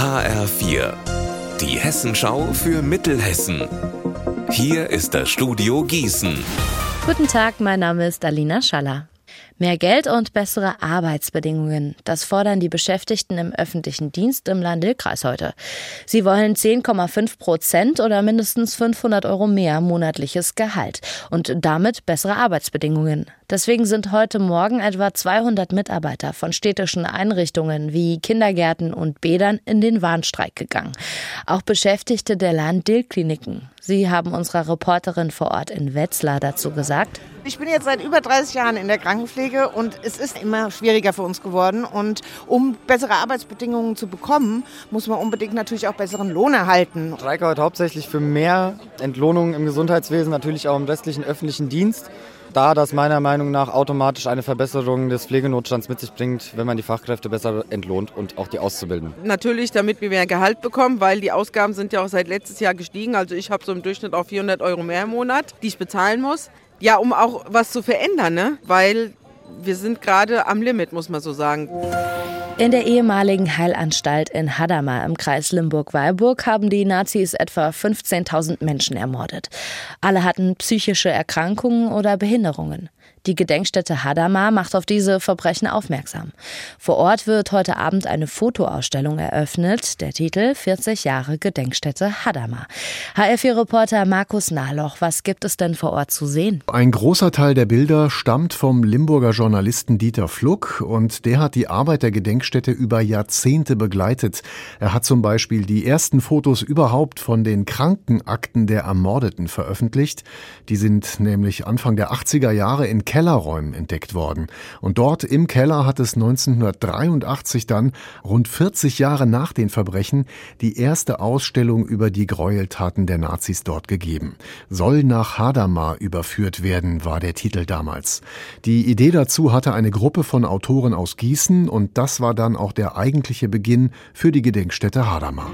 HR4, die Hessenschau für Mittelhessen. Hier ist das Studio Gießen. Guten Tag, mein Name ist Alina Schaller. Mehr Geld und bessere Arbeitsbedingungen. Das fordern die Beschäftigten im öffentlichen Dienst im Land-Dill-Kreis heute. Sie wollen 10,5 Prozent oder mindestens 500 Euro mehr monatliches Gehalt und damit bessere Arbeitsbedingungen. Deswegen sind heute Morgen etwa 200 Mitarbeiter von städtischen Einrichtungen wie Kindergärten und Bädern in den Warnstreik gegangen. Auch Beschäftigte der Land-Dill-Kliniken. Sie haben unserer Reporterin vor Ort in Wetzlar dazu gesagt. Ich bin jetzt seit über 30 Jahren in der Krankenpflege und es ist immer schwieriger für uns geworden. Und um bessere Arbeitsbedingungen zu bekommen, muss man unbedingt natürlich auch besseren Lohn erhalten. Ich streike heute hauptsächlich für mehr Entlohnung im Gesundheitswesen, natürlich auch im restlichen öffentlichen Dienst da das meiner Meinung nach automatisch eine Verbesserung des Pflegenotstands mit sich bringt, wenn man die Fachkräfte besser entlohnt und auch die Auszubildenden. Natürlich, damit wir mehr Gehalt bekommen, weil die Ausgaben sind ja auch seit letztes Jahr gestiegen. Also ich habe so im Durchschnitt auch 400 Euro mehr im Monat, die ich bezahlen muss. Ja, um auch was zu verändern, ne? weil wir sind gerade am Limit, muss man so sagen. In der ehemaligen Heilanstalt in Hadamar im Kreis Limburg-Weilburg haben die Nazis etwa 15.000 Menschen ermordet. Alle hatten psychische Erkrankungen oder Behinderungen. Die Gedenkstätte Hadamar macht auf diese Verbrechen aufmerksam. Vor Ort wird heute Abend eine Fotoausstellung eröffnet. Der Titel 40 Jahre Gedenkstätte Hadamar. HR4-Reporter Markus Nahloch, was gibt es denn vor Ort zu sehen? Ein großer Teil der Bilder stammt vom Limburger Journalisten Dieter Fluck und der hat die Arbeit der Gedenkstätte über Jahrzehnte begleitet. Er hat zum Beispiel die ersten Fotos überhaupt von den Krankenakten der Ermordeten veröffentlicht. Die sind nämlich Anfang der 80er Jahre in Kellerräumen entdeckt worden. Und dort im Keller hat es 1983 dann, rund 40 Jahre nach den Verbrechen, die erste Ausstellung über die Gräueltaten der Nazis dort gegeben. Soll nach Hadamar überführt werden, war der Titel damals. Die Idee dazu hatte eine Gruppe von Autoren aus Gießen und das war dann auch der eigentliche Beginn für die Gedenkstätte Hadamar.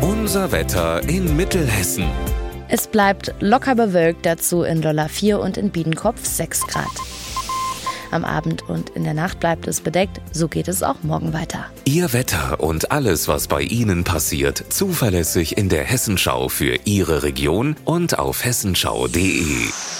Unser Wetter in Mittelhessen. Es bleibt locker bewölkt, dazu in Lolla 4 und in Biedenkopf 6 Grad. Am Abend und in der Nacht bleibt es bedeckt, so geht es auch morgen weiter. Ihr Wetter und alles, was bei Ihnen passiert, zuverlässig in der Hessenschau für Ihre Region und auf hessenschau.de.